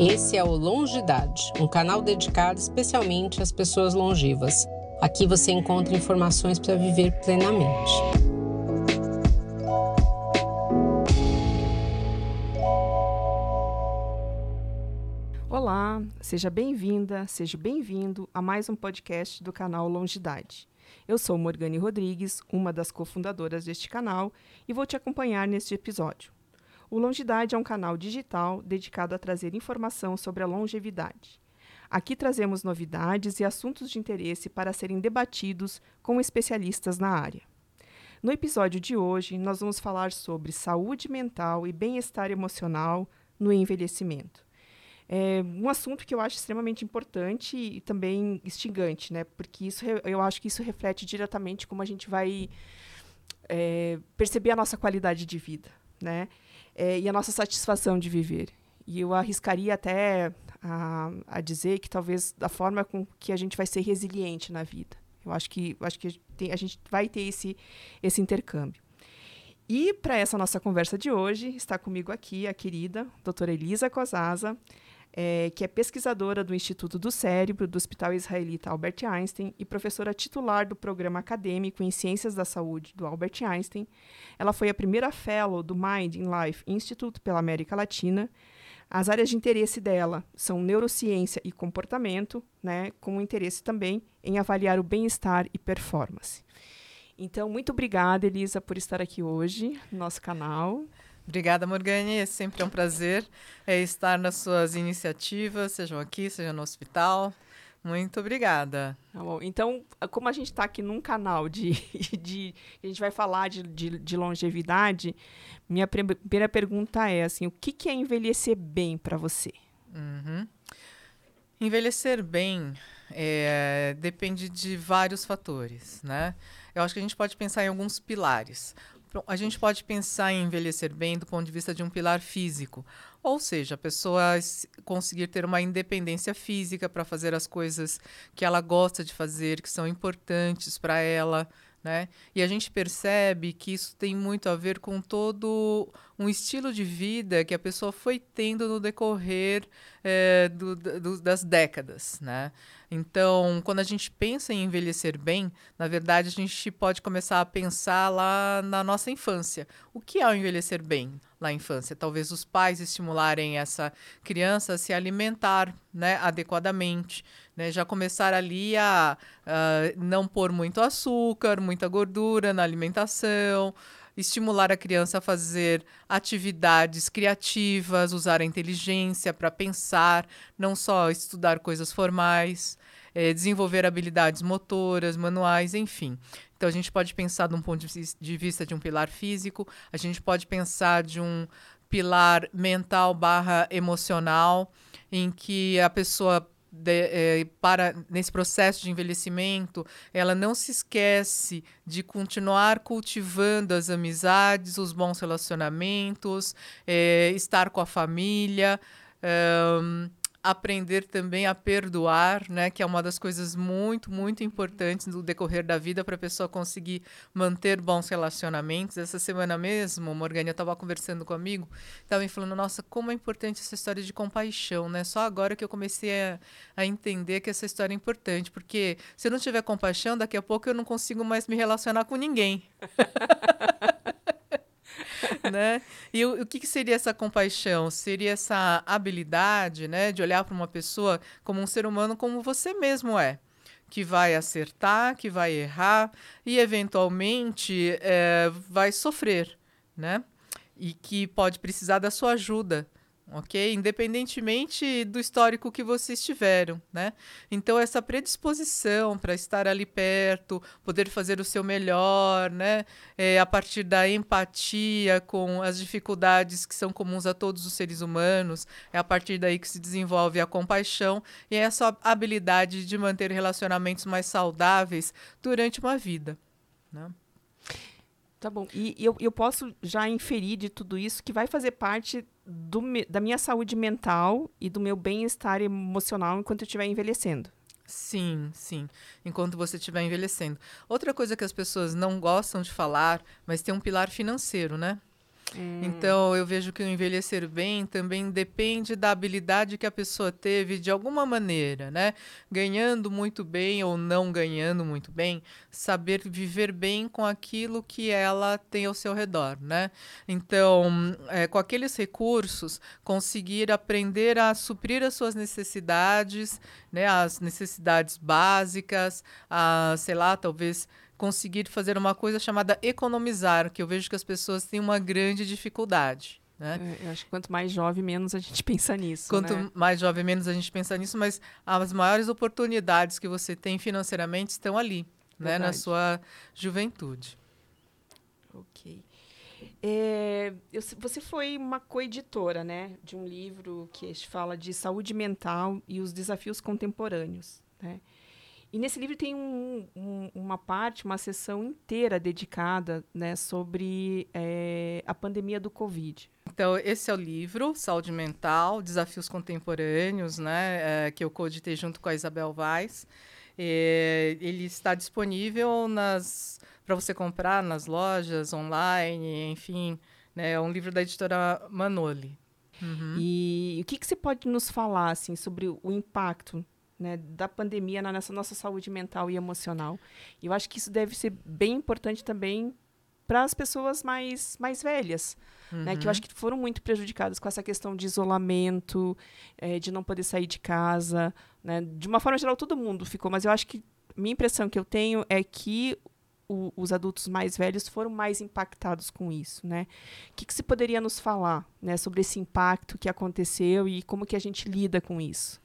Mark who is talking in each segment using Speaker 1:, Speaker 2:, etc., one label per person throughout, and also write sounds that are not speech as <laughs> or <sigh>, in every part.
Speaker 1: Esse é o Longidade, um canal dedicado especialmente às pessoas longevas. Aqui você encontra informações para viver plenamente.
Speaker 2: Olá, seja bem-vinda, seja bem-vindo a mais um podcast do canal Longidade. Eu sou Morgane Rodrigues, uma das cofundadoras deste canal, e vou te acompanhar neste episódio. O Longidade é um canal digital dedicado a trazer informação sobre a longevidade. Aqui trazemos novidades e assuntos de interesse para serem debatidos com especialistas na área. No episódio de hoje, nós vamos falar sobre saúde mental e bem-estar emocional no envelhecimento. É um assunto que eu acho extremamente importante e também instigante, né? Porque isso, eu acho que isso reflete diretamente como a gente vai é, perceber a nossa qualidade de vida, né? É, e a nossa satisfação de viver. E eu arriscaria até a, a, dizer que talvez da forma com que a gente vai ser resiliente na vida. Eu acho que, eu acho que tem, a gente vai ter esse, esse intercâmbio. E para essa nossa conversa de hoje, está comigo aqui a querida doutora Elisa Cosaza, é, que é pesquisadora do Instituto do Cérebro do Hospital Israelita Albert Einstein e professora titular do Programa Acadêmico em Ciências da Saúde do Albert Einstein. Ela foi a primeira fellow do Mind in Life Institute pela América Latina. As áreas de interesse dela são neurociência e comportamento, né, com interesse também em avaliar o bem-estar e performance. Então, muito obrigada, Elisa, por estar aqui hoje no nosso canal.
Speaker 3: Obrigada, Morgane. É sempre um prazer é, estar nas suas iniciativas, sejam aqui, seja no hospital. Muito obrigada.
Speaker 2: Tá então, como a gente está aqui num canal de, <laughs> de. A gente vai falar de, de, de longevidade, minha primeira pergunta é assim: o que, que é envelhecer bem para você?
Speaker 3: Uhum. Envelhecer bem é, depende de vários fatores, né? Eu acho que a gente pode pensar em alguns pilares. A gente pode pensar em envelhecer bem do ponto de vista de um pilar físico, ou seja, a pessoa conseguir ter uma independência física para fazer as coisas que ela gosta de fazer, que são importantes para ela, né? E a gente percebe que isso tem muito a ver com todo um estilo de vida que a pessoa foi tendo no decorrer é, do, do, das décadas, né? Então, quando a gente pensa em envelhecer bem, na verdade a gente pode começar a pensar lá na nossa infância. O que é o envelhecer bem na infância? Talvez os pais estimularem essa criança a se alimentar né, adequadamente, né? já começar ali a, a não pôr muito açúcar, muita gordura na alimentação, estimular a criança a fazer atividades criativas, usar a inteligência para pensar, não só estudar coisas formais, é, desenvolver habilidades motoras, manuais, enfim. Então a gente pode pensar de um ponto de vista de um pilar físico, a gente pode pensar de um pilar mental barra emocional, em que a pessoa de, é, para nesse processo de envelhecimento, ela não se esquece de continuar cultivando as amizades, os bons relacionamentos, é, estar com a família. Aprender também a perdoar, né, que é uma das coisas muito, muito importantes no decorrer da vida para a pessoa conseguir manter bons relacionamentos. Essa semana mesmo, Morgana estava conversando comigo, estava me falando, nossa, como é importante essa história de compaixão, né? Só agora que eu comecei a, a entender que essa história é importante, porque se eu não tiver compaixão, daqui a pouco eu não consigo mais me relacionar com ninguém. <laughs> <laughs> né? E o, o que, que, seria essa compaixão? Seria essa habilidade, né, de olhar para uma pessoa como um ser humano como você mesmo é, que vai acertar, que vai errar e eventualmente é, vai sofrer, né? E que pode precisar da sua ajuda ok? Independentemente do histórico que vocês tiveram, né? Então essa predisposição para estar ali perto, poder fazer o seu melhor, né? É, a partir da empatia com as dificuldades que são comuns a todos os seres humanos, é a partir daí que se desenvolve a compaixão e essa habilidade de manter relacionamentos mais saudáveis durante uma vida, né?
Speaker 2: Tá bom. E eu, eu posso já inferir de tudo isso que vai fazer parte do, da minha saúde mental e do meu bem-estar emocional enquanto eu estiver envelhecendo.
Speaker 3: Sim, sim. Enquanto você estiver envelhecendo. Outra coisa que as pessoas não gostam de falar, mas tem um pilar financeiro, né? Hum. Então, eu vejo que o envelhecer bem também depende da habilidade que a pessoa teve de alguma maneira, né? Ganhando muito bem ou não ganhando muito bem, saber viver bem com aquilo que ela tem ao seu redor, né? Então, é, com aqueles recursos, conseguir aprender a suprir as suas necessidades, né? As necessidades básicas, a, sei lá, talvez conseguir fazer uma coisa chamada economizar, que eu vejo que as pessoas têm uma grande dificuldade. Né?
Speaker 2: Eu acho que quanto mais jovem, menos a gente <laughs> pensa nisso.
Speaker 3: Quanto
Speaker 2: né?
Speaker 3: mais jovem, menos a gente pensa nisso, mas as maiores oportunidades que você tem financeiramente estão ali, né? na sua juventude.
Speaker 2: Ok. É, eu, você foi uma coeditora né, de um livro que fala de saúde mental e os desafios contemporâneos. Né? E nesse livro tem um, um, uma parte, uma sessão inteira dedicada né, sobre é, a pandemia do Covid.
Speaker 3: Então, esse é o livro, Saúde Mental, Desafios Contemporâneos, né, é, que eu coditei junto com a Isabel Vaz. É, ele está disponível para você comprar nas lojas, online, enfim. Né, é um livro da editora Manoli.
Speaker 2: Uhum. E o que, que você pode nos falar assim, sobre o impacto né, da pandemia na nossa, nossa saúde mental e emocional. E eu acho que isso deve ser bem importante também para as pessoas mais, mais velhas, uhum. né, que eu acho que foram muito prejudicadas com essa questão de isolamento, é, de não poder sair de casa. Né, de uma forma geral, todo mundo ficou, mas eu acho que minha impressão que eu tenho é que o, os adultos mais velhos foram mais impactados com isso, né? O que, que você poderia nos falar, né, sobre esse impacto que aconteceu e como que a gente lida com isso?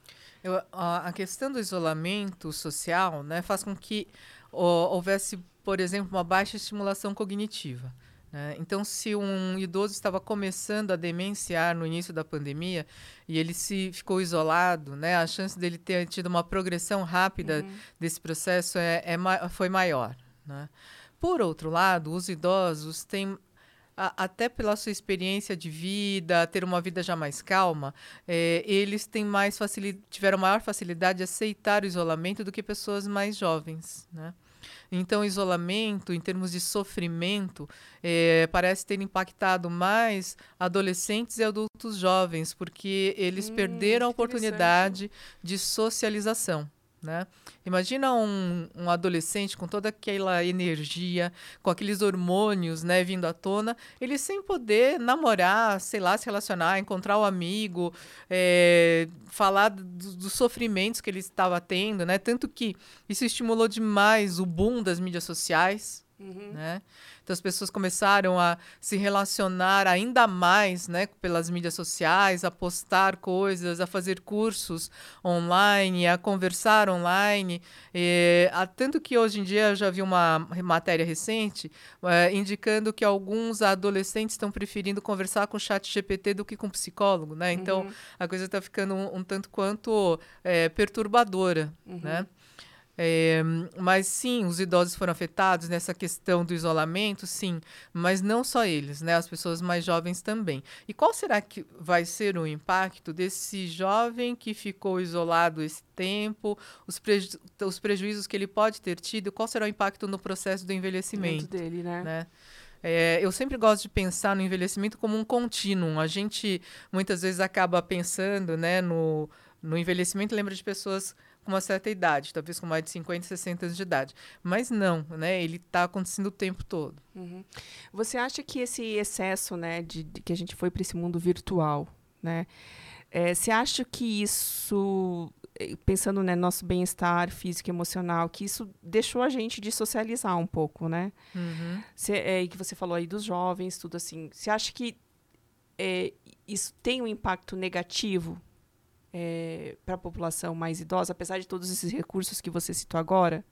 Speaker 3: Eu, a, a, questão do isolamento social né, faz com que ó, houvesse, por exemplo, uma baixa estimulação cognitiva. Né? Então, se um idoso estava começando a demenciar no início da pandemia e ele se ficou isolado, né, a chance dele ter tido uma progressão rápida uhum. desse processo é, é, foi maior. Né? Por outro lado, os idosos têm a, até pela sua experiência de vida, ter uma vida já mais calma, é, eles têm mais tiveram maior facilidade de aceitar o isolamento do que pessoas mais jovens, né? Então, o isolamento, em termos de sofrimento, é, parece ter impactado mais adolescentes e adultos jovens, porque eles hum, perderam a oportunidade de socialização. Né? Imagina um, um, adolescente com toda aquela energia, com aqueles hormônios né, vindo à tona, ele sem poder namorar, sei lá, se relacionar, encontrar o um amigo, é, falar do, dos sofrimentos que ele estava tendo, né? Tanto que isso estimulou demais o boom das mídias sociais. Uhum. Né? Então as pessoas começaram a se relacionar ainda mais né, pelas mídias sociais, a postar coisas, a fazer cursos online, a conversar online. E, a, tanto que hoje em dia eu já vi uma matéria recente é, indicando que alguns adolescentes estão preferindo conversar com o chat GPT do que com psicólogo. Né? Então uhum. a coisa está ficando um, um, tanto quanto é, perturbadora. Uhum. Né? É, mas sim, os idosos foram afetados nessa questão do isolamento, sim, mas não só eles, né? As pessoas mais jovens também. E qual será que vai ser o impacto desse jovem que ficou isolado esse tempo, os, preju os prejuízos que ele pode ter tido? Qual será o impacto no processo do envelhecimento? Muito
Speaker 2: dele, né? né?
Speaker 3: É, eu sempre gosto de pensar no envelhecimento como um contínuo. A gente muitas vezes acaba pensando né, no, no envelhecimento, lembra de pessoas com uma certa idade, talvez com mais de 50, 60 anos de idade. Mas não, né? Ele está acontecendo o tempo todo.
Speaker 2: Uhum. Você acha que esse excesso, né, de, de que a gente foi para esse mundo virtual, né? É, você acha que isso, eh, pensando no né, nosso bem-estar físico e emocional, que isso deixou a gente de socializar um pouco, né? Uhum. Cê, é, que você falou aí dos jovens, tudo assim. Você acha que é, isso tem um impacto negativo é, para a população mais idosa, apesar de todos esses recursos que você citou agora?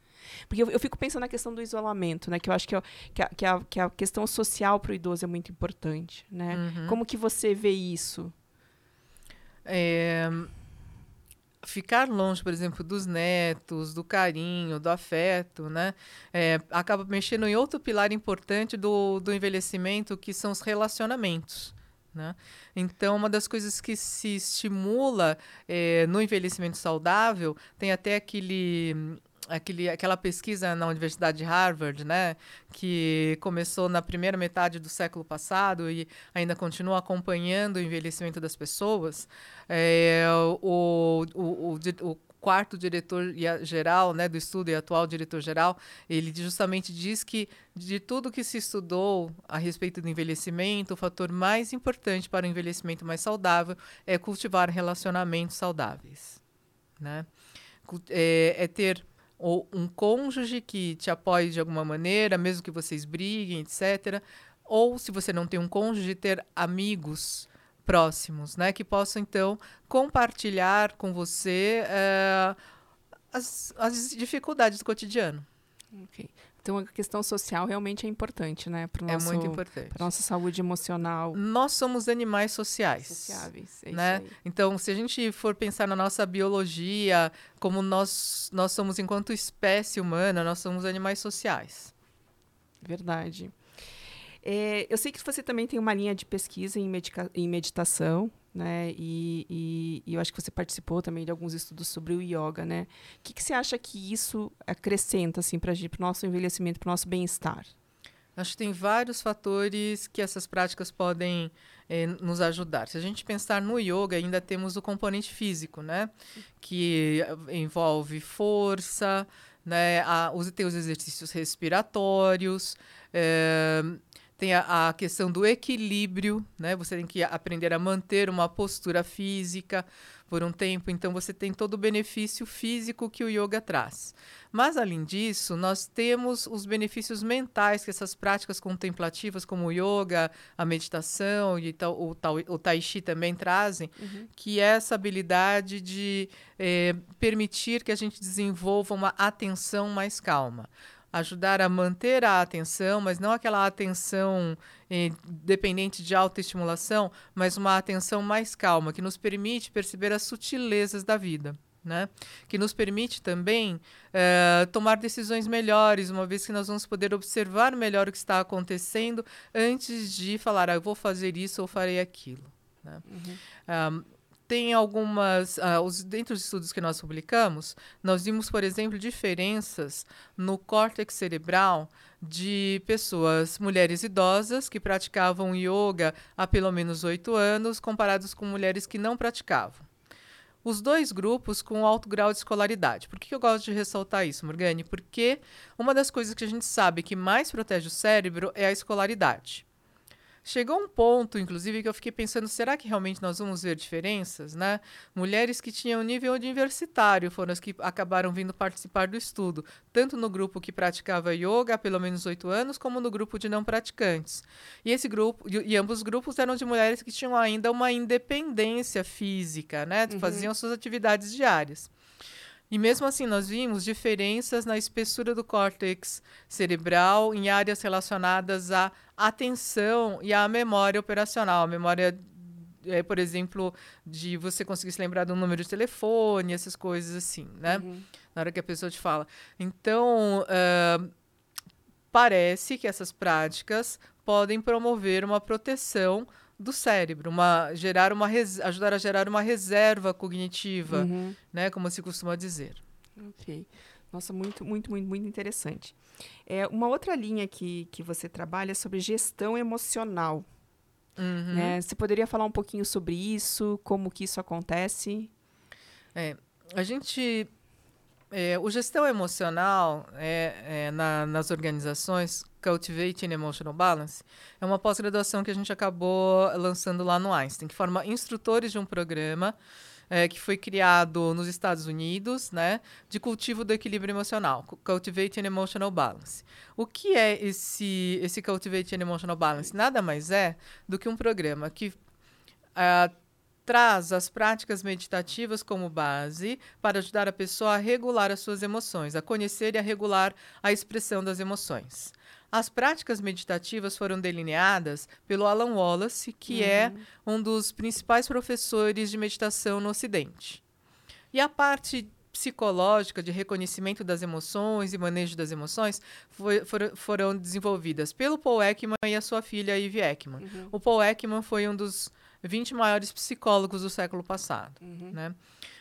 Speaker 2: Porque eu, eu fico pensando na questão do isolamento, né? Que eu acho que, eu, que, a, que, a, que, a, questão social para o idoso é muito importante, né? Uhum. Como que você vê isso?
Speaker 3: É, ficar longe, por exemplo, dos netos, do carinho, do afeto, né? É, acaba mexendo em outro pilar importante do, do envelhecimento, que são os relacionamentos. Né? Então, uma das coisas que se estimula é, no envelhecimento saudável tem até aquele aquele, aquela pesquisa na Universidade de Harvard, né, que começou na primeira metade do século passado e ainda continua acompanhando o envelhecimento das pessoas, é, o, o, o, o quarto diretor-geral né, do estudo e atual diretor-geral, ele justamente diz que de tudo que se estudou a respeito do envelhecimento, o fator mais importante para o envelhecimento mais saudável é cultivar relacionamentos saudáveis. Né? É, é ter ou um cônjuge que te apoie de alguma maneira, mesmo que vocês briguem, etc. Ou, se você não tem um cônjuge, ter amigos próximos, né? Que possam, então, compartilhar com você uh, as, as dificuldades do cotidiano.
Speaker 2: Ok. Então, a questão social realmente é importante, né?
Speaker 3: Pro nosso, é muito importante.
Speaker 2: Para nossa saúde emocional.
Speaker 3: Nós somos animais sociais.
Speaker 2: Sociáveis, é
Speaker 3: né? Então, se a gente for pensar na nossa biologia, como nós, nós somos enquanto espécie humana, nós somos animais sociais.
Speaker 2: Verdade. É, eu sei que você também tem uma linha de pesquisa em, em meditação, né? E, e, e, eu acho que você participou também de alguns estudos sobre o yoga, né? O que, que você acha que isso acrescenta assim, para o nosso envelhecimento, para o nosso bem-estar?
Speaker 3: Acho que tem vários fatores que essas práticas podem eh, nos ajudar. Se a gente pensar no yoga, ainda temos o componente físico, né? Que envolve força, né? A, os, tem os exercícios respiratórios. Eh, tem a, a, questão do equilíbrio, né? Você tem que aprender a manter uma postura física por um tempo, então você tem todo o benefício físico que o yoga traz. Mas além disso, nós temos os benefícios mentais que essas práticas contemplativas, como o yoga, a meditação e o, o tai chi também trazem, uhum. que é essa habilidade de eh, permitir que a gente desenvolva uma atenção mais calma ajudar a manter a atenção, mas não aquela atenção eh, dependente de autoestimulação, mas uma atenção mais calma, que nos permite perceber as sutilezas da vida. Né? Que nos permite também eh, tomar decisões melhores, uma vez que nós vamos poder observar melhor o que está acontecendo antes de falar, ah, eu vou fazer isso ou farei aquilo. Né? Uhum. Um, tem algumas. Uh, os, dentro dos estudos que nós publicamos, nós vimos, por exemplo, diferenças no córtex cerebral de pessoas, mulheres idosas, que praticavam yoga há pelo menos oito anos, comparados com mulheres que não praticavam. Os dois grupos com alto grau de escolaridade. Por que eu gosto de ressaltar isso, Morgane? Porque uma das coisas que a gente sabe que mais protege o cérebro é a escolaridade. Chegou um ponto, inclusive, que eu fiquei pensando: será que realmente nós vamos ver diferenças? Né? Mulheres que tinham nível universitário foram as que acabaram vindo participar do estudo, tanto no grupo que praticava yoga há pelo menos oito anos, como no grupo de não praticantes. E esse grupo, e, ambos grupos eram de mulheres que tinham ainda uma independência física, né? Uhum. Faziam suas atividades diárias. E mesmo assim, nós vimos diferenças na espessura do córtex cerebral em áreas relacionadas à atenção e à memória operacional. A memória, é, por exemplo, de você conseguir se lembrar do número de telefone, essas coisas assim, né? Uhum. Na hora que a pessoa te fala. Então, uh, parece que essas práticas podem promover uma proteção do cérebro, uma, gerar uma ajudar a gerar uma reserva cognitiva, uhum. né, como se costuma dizer.
Speaker 2: Ok. Nossa, muito, muito, muito, muito interessante. É, uma outra linha que, que você trabalha é sobre gestão emocional. Uhum. Né? Você poderia falar um pouquinho sobre isso, como que isso acontece?
Speaker 3: É, a gente é, o gestão emocional é, é, na, nas organizações, Cultivating Emotional Balance, é uma pós-graduação que a gente acabou lançando lá no Einstein, que forma instrutores de um programa é, que foi criado nos Estados Unidos, né, de cultivo do equilíbrio emocional, Cultivating Emotional Balance. O que é esse, esse Cultivating Emotional Balance? Nada mais é do que um programa que uh, traz as práticas meditativas como base para ajudar a pessoa a regular as suas emoções, a conhecer e a regular a expressão das emoções. As práticas meditativas foram delineadas pelo Alan Wallace, que é uhum. é um dos principais professores de meditação no Ocidente. E a parte psicológica de reconhecimento das emoções e manejo das emoções foi, for, foram desenvolvidas pelo Paul Ekman e a sua filha Eve Ekman. Uhum. O Paul Ekman foi um dos 20 maiores psicólogos do século passado. Uhum. Né?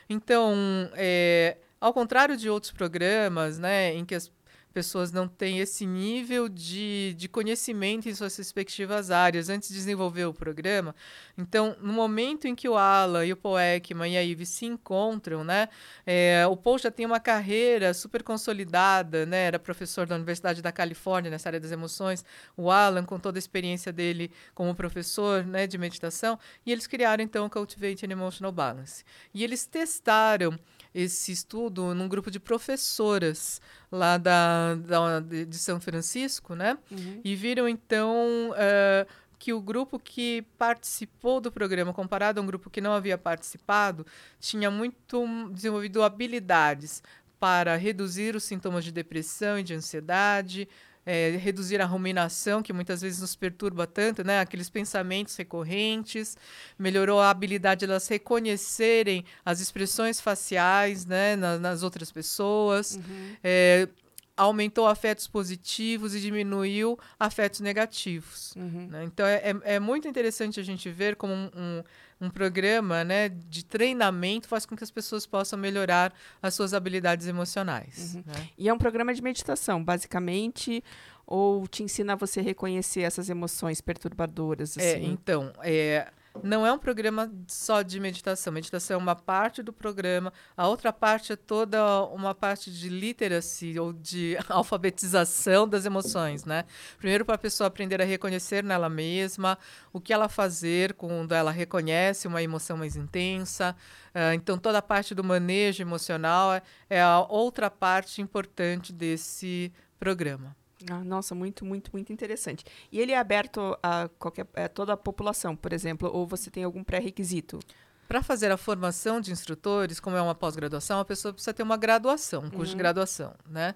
Speaker 3: Então, é, ao contrário de outros programas, né, em que as pessoas não têm esse nível de, de conhecimento em suas respectivas áreas antes de desenvolver o programa. Então, no momento em que o Alan e o Paul Ekman e a Ive se encontram, né, é, o Paul já tem uma carreira super consolidada, né, era professor da Universidade da Califórnia nessa área das emoções, o Alan com toda a experiência dele como professor né, de meditação, e eles criaram então o Cultivate an Emotional Balance. E eles testaram esse estudo num grupo de professoras lá da, da de São Francisco, né? Uhum. E viram então uh, que o grupo que participou do programa, comparado a um grupo que não havia participado, tinha muito desenvolvido habilidades para reduzir os sintomas de depressão e de ansiedade, é, reduzir a ruminação, que muitas vezes nos perturba tanto, né? aqueles pensamentos recorrentes, melhorou a habilidade de elas reconhecerem as expressões faciais né? nas, nas outras pessoas, uhum. é, aumentou afetos positivos e diminuiu afetos negativos. Uhum. Né? Então é, é, é, muito interessante a gente ver como um, um um programa né, de treinamento faz com que as pessoas possam melhorar as suas habilidades emocionais.
Speaker 2: Uhum. Né? E é um programa de meditação, basicamente, ou te ensina a você reconhecer essas emoções perturbadoras?
Speaker 3: É, assim? É, então, é, não é um programa só de meditação. Meditação é uma parte do programa, a outra parte é toda uma parte de literacy ou de <laughs> alfabetização das emoções, né? Primeiro para a pessoa aprender a reconhecer nela mesma o que ela fazer quando ela reconhece uma emoção mais intensa. Uh, então toda a parte do manejo emocional é, é a outra parte importante desse programa.
Speaker 2: Ah, nossa, muito, muito, muito interessante. E ele é aberto a qualquer, a toda a população, por exemplo, ou você tem algum pré-requisito?
Speaker 3: Para fazer a formação de instrutores, como é uma pós-graduação, a pessoa precisa ter uma graduação, um curso uhum. de graduação, né?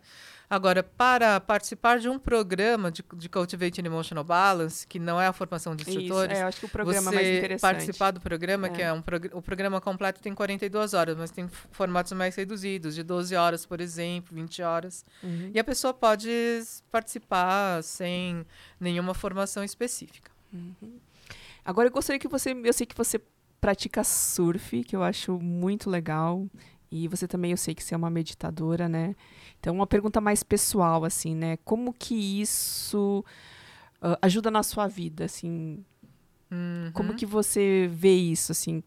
Speaker 3: Agora, para participar de um programa de, de Cultivate Emotional Balance, que não é a formação de instrutores,
Speaker 2: Isso, é, acho que o programa
Speaker 3: você
Speaker 2: mais interessante.
Speaker 3: participar do programa, é. que é um prog o programa completo tem 42 horas, mas tem formatos mais reduzidos, de 12 horas, por exemplo, 20 horas. Uhum. E a pessoa pode participar sem nenhuma formação específica.
Speaker 2: Uhum. Agora eu gostaria que você, eu sei que você pratica surf, que eu acho muito legal. E você também, eu sei que você é uma meditadora, né? Então, uma pergunta mais pessoal, assim, né? Como que isso uh, ajuda na sua vida, assim? Uhum. Como que você vê isso, assim?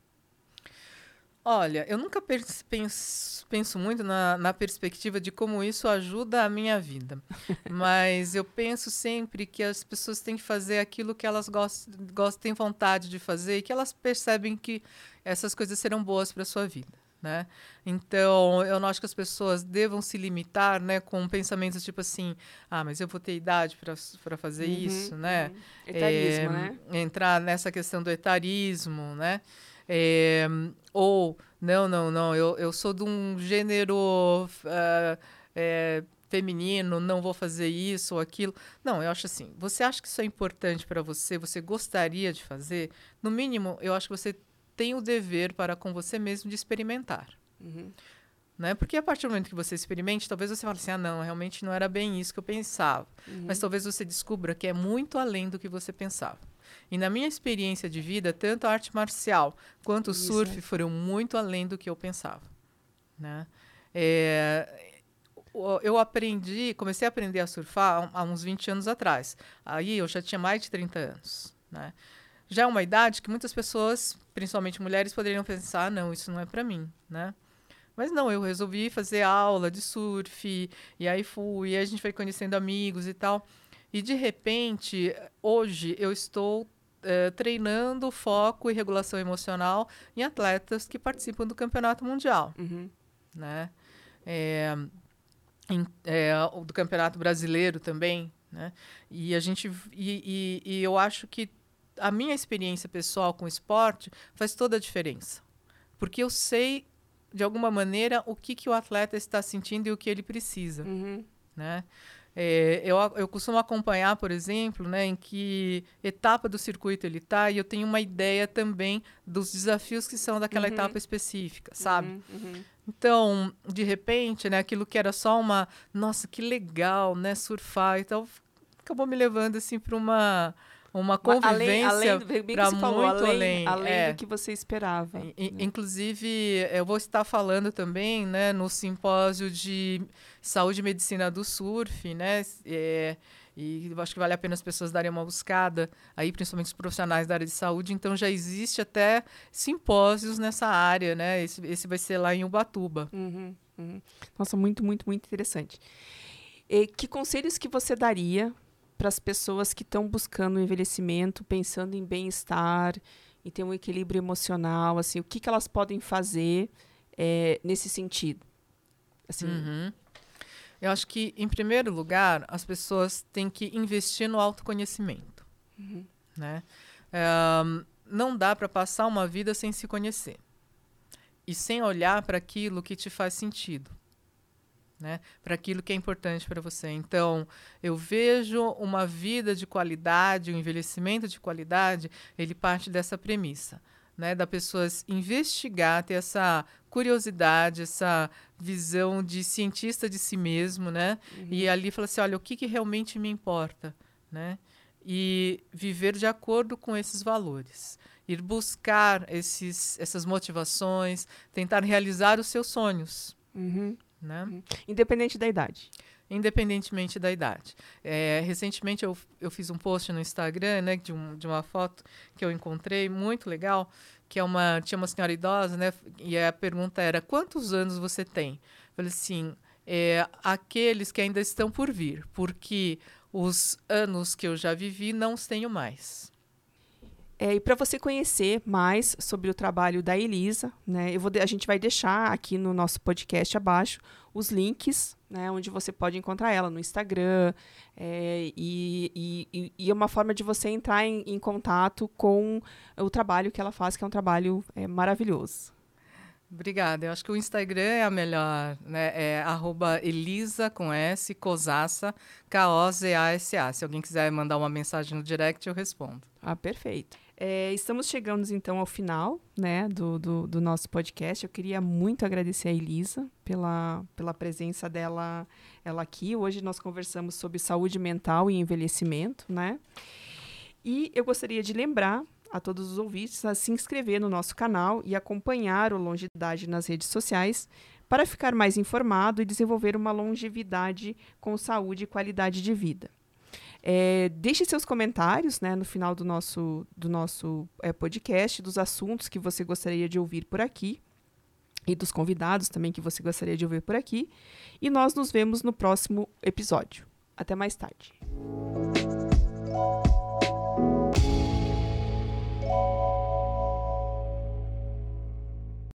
Speaker 3: Olha, eu nunca penso, penso muito na, na, perspectiva de como isso ajuda a minha vida. <laughs> Mas eu penso sempre que as pessoas têm que fazer aquilo que elas gostam, gostam têm vontade de fazer e que elas percebem que essas coisas serão boas para a sua vida. Né? Então, eu não acho que as pessoas devam se limitar né, com pensamentos tipo assim: ah, mas eu vou ter idade para fazer uhum, isso, né? Uhum.
Speaker 2: Etarismo, é, né?
Speaker 3: Entrar nessa questão do etarismo, né? É, ou, não, não, não, eu, eu sou de um gênero uh, é, feminino, não vou fazer isso ou aquilo. Não, eu acho assim: você acha que isso é importante para você, você gostaria de fazer? No mínimo, eu acho que você tem o dever para com você mesmo de experimentar. Uhum. Né? Porque a partir do momento que você experimente, talvez você fale assim: ah, não, realmente não era bem isso que eu pensava. Uhum. Mas talvez você descubra que é muito além do que você pensava. E na minha experiência de vida, tanto a arte marcial quanto o surf foram muito além do que eu pensava. Né? É, eu aprendi, comecei a aprender a surfar há uns 20 anos atrás. Aí eu já tinha mais de 30 anos. Né? já é uma idade que muitas pessoas, principalmente mulheres, poderiam pensar: ah, não, isso não é para mim, né? Mas não, eu resolvi fazer aula de surf, e aí fui, e aí a gente foi conhecendo amigos e tal. E de repente, hoje eu estou é, treinando foco e regulação emocional em atletas que participam do campeonato mundial, uhum. né? É, em, é, do campeonato brasileiro também, né? E a gente e, e, e eu acho que a minha experiência pessoal com esporte faz toda a diferença. Porque eu sei, de alguma maneira, o que, que o atleta está sentindo e o que ele precisa. Uhum. Né? É, eu, eu costumo acompanhar, por exemplo, né, em que etapa do circuito ele está, e eu tenho uma ideia também dos desafios que são daquela uhum. etapa específica, sabe? Uhum, uhum. Então, de repente, né, aquilo que era só uma, nossa, que legal, né, surfar e tal, acabou me levando assim para uma uma convivência para muito
Speaker 2: falou, além,
Speaker 3: além,
Speaker 2: além é. do que você esperava.
Speaker 3: I, né? Inclusive, eu vou estar falando também, né, no simpósio de saúde e medicina do surf, né, é, e acho que vale a pena as pessoas darem uma buscada, aí principalmente os profissionais da área de saúde. Então já existe até simpósios nessa área, né? Esse, esse vai ser lá em Ubatuba.
Speaker 2: Uhum, uhum. Nossa, muito, muito, muito interessante. E que conselhos que você daria para as pessoas que estão buscando envelhecimento, pensando em bem-estar, em ter um equilíbrio emocional, assim, o que, que elas podem fazer é, nesse sentido?
Speaker 3: Assim, uhum. Eu acho que, em primeiro lugar, as pessoas têm que investir no autoconhecimento. Uhum. Né? Um, não dá para passar uma vida sem se conhecer e sem olhar para aquilo que te faz sentido. Né? Para aquilo que é importante para você. Então, eu vejo uma vida de qualidade, um envelhecimento de qualidade, ele parte dessa premissa né, da pessoa investigar, ter essa curiosidade, essa visão de cientista de si mesmo, né? Uhum. E ali fala assim, olha, o que, que realmente me importa, né? E viver de acordo com esses valores. Ir buscar esses, essas motivações, tentar realizar os seus sonhos.
Speaker 2: Uhum. Né? Uhum. Independente da idade
Speaker 3: independentemente da idade. É, recentemente eu, eu fiz um post no Instagram, né, de, um, de uma foto que eu encontrei, muito legal, que é uma, tinha uma senhora idosa, né, e a pergunta era, quantos anos você tem? Eu falei assim, é, aqueles que ainda estão por vir, porque os anos que eu já vivi não os tenho mais.
Speaker 2: É, e para você conhecer mais sobre o trabalho da Elisa, né, eu vou, a gente vai deixar aqui no nosso podcast abaixo os links, né, onde você pode encontrar ela no Instagram, é, e, e, e, é uma forma de você entrar em, em, contato com o trabalho que ela faz, que é um trabalho é, maravilhoso.
Speaker 3: Obrigada. Eu acho que o Instagram é a melhor, né? É arroba Elisa com S, Cosassa, K-O-Z-A-S-A. Se alguém quiser mandar uma mensagem no direct, eu respondo.
Speaker 2: Ah, perfeito. É, estamos chegando então ao final né, do, do, do, nosso podcast. Eu queria muito agradecer a Elisa pela, pela presença dela ela aqui. Hoje nós conversamos sobre saúde mental e envelhecimento. Né? E eu gostaria de lembrar a todos os ouvintes a se inscrever no nosso canal e acompanhar o Longidade nas redes sociais para ficar mais informado e desenvolver uma longevidade com saúde e qualidade de vida. É, deixe seus comentários né, no final do nosso, do nosso é, podcast, dos assuntos que você gostaria de ouvir por aqui e dos convidados também que você gostaria de ouvir por aqui. E nós nos vemos no próximo episódio. Até mais tarde.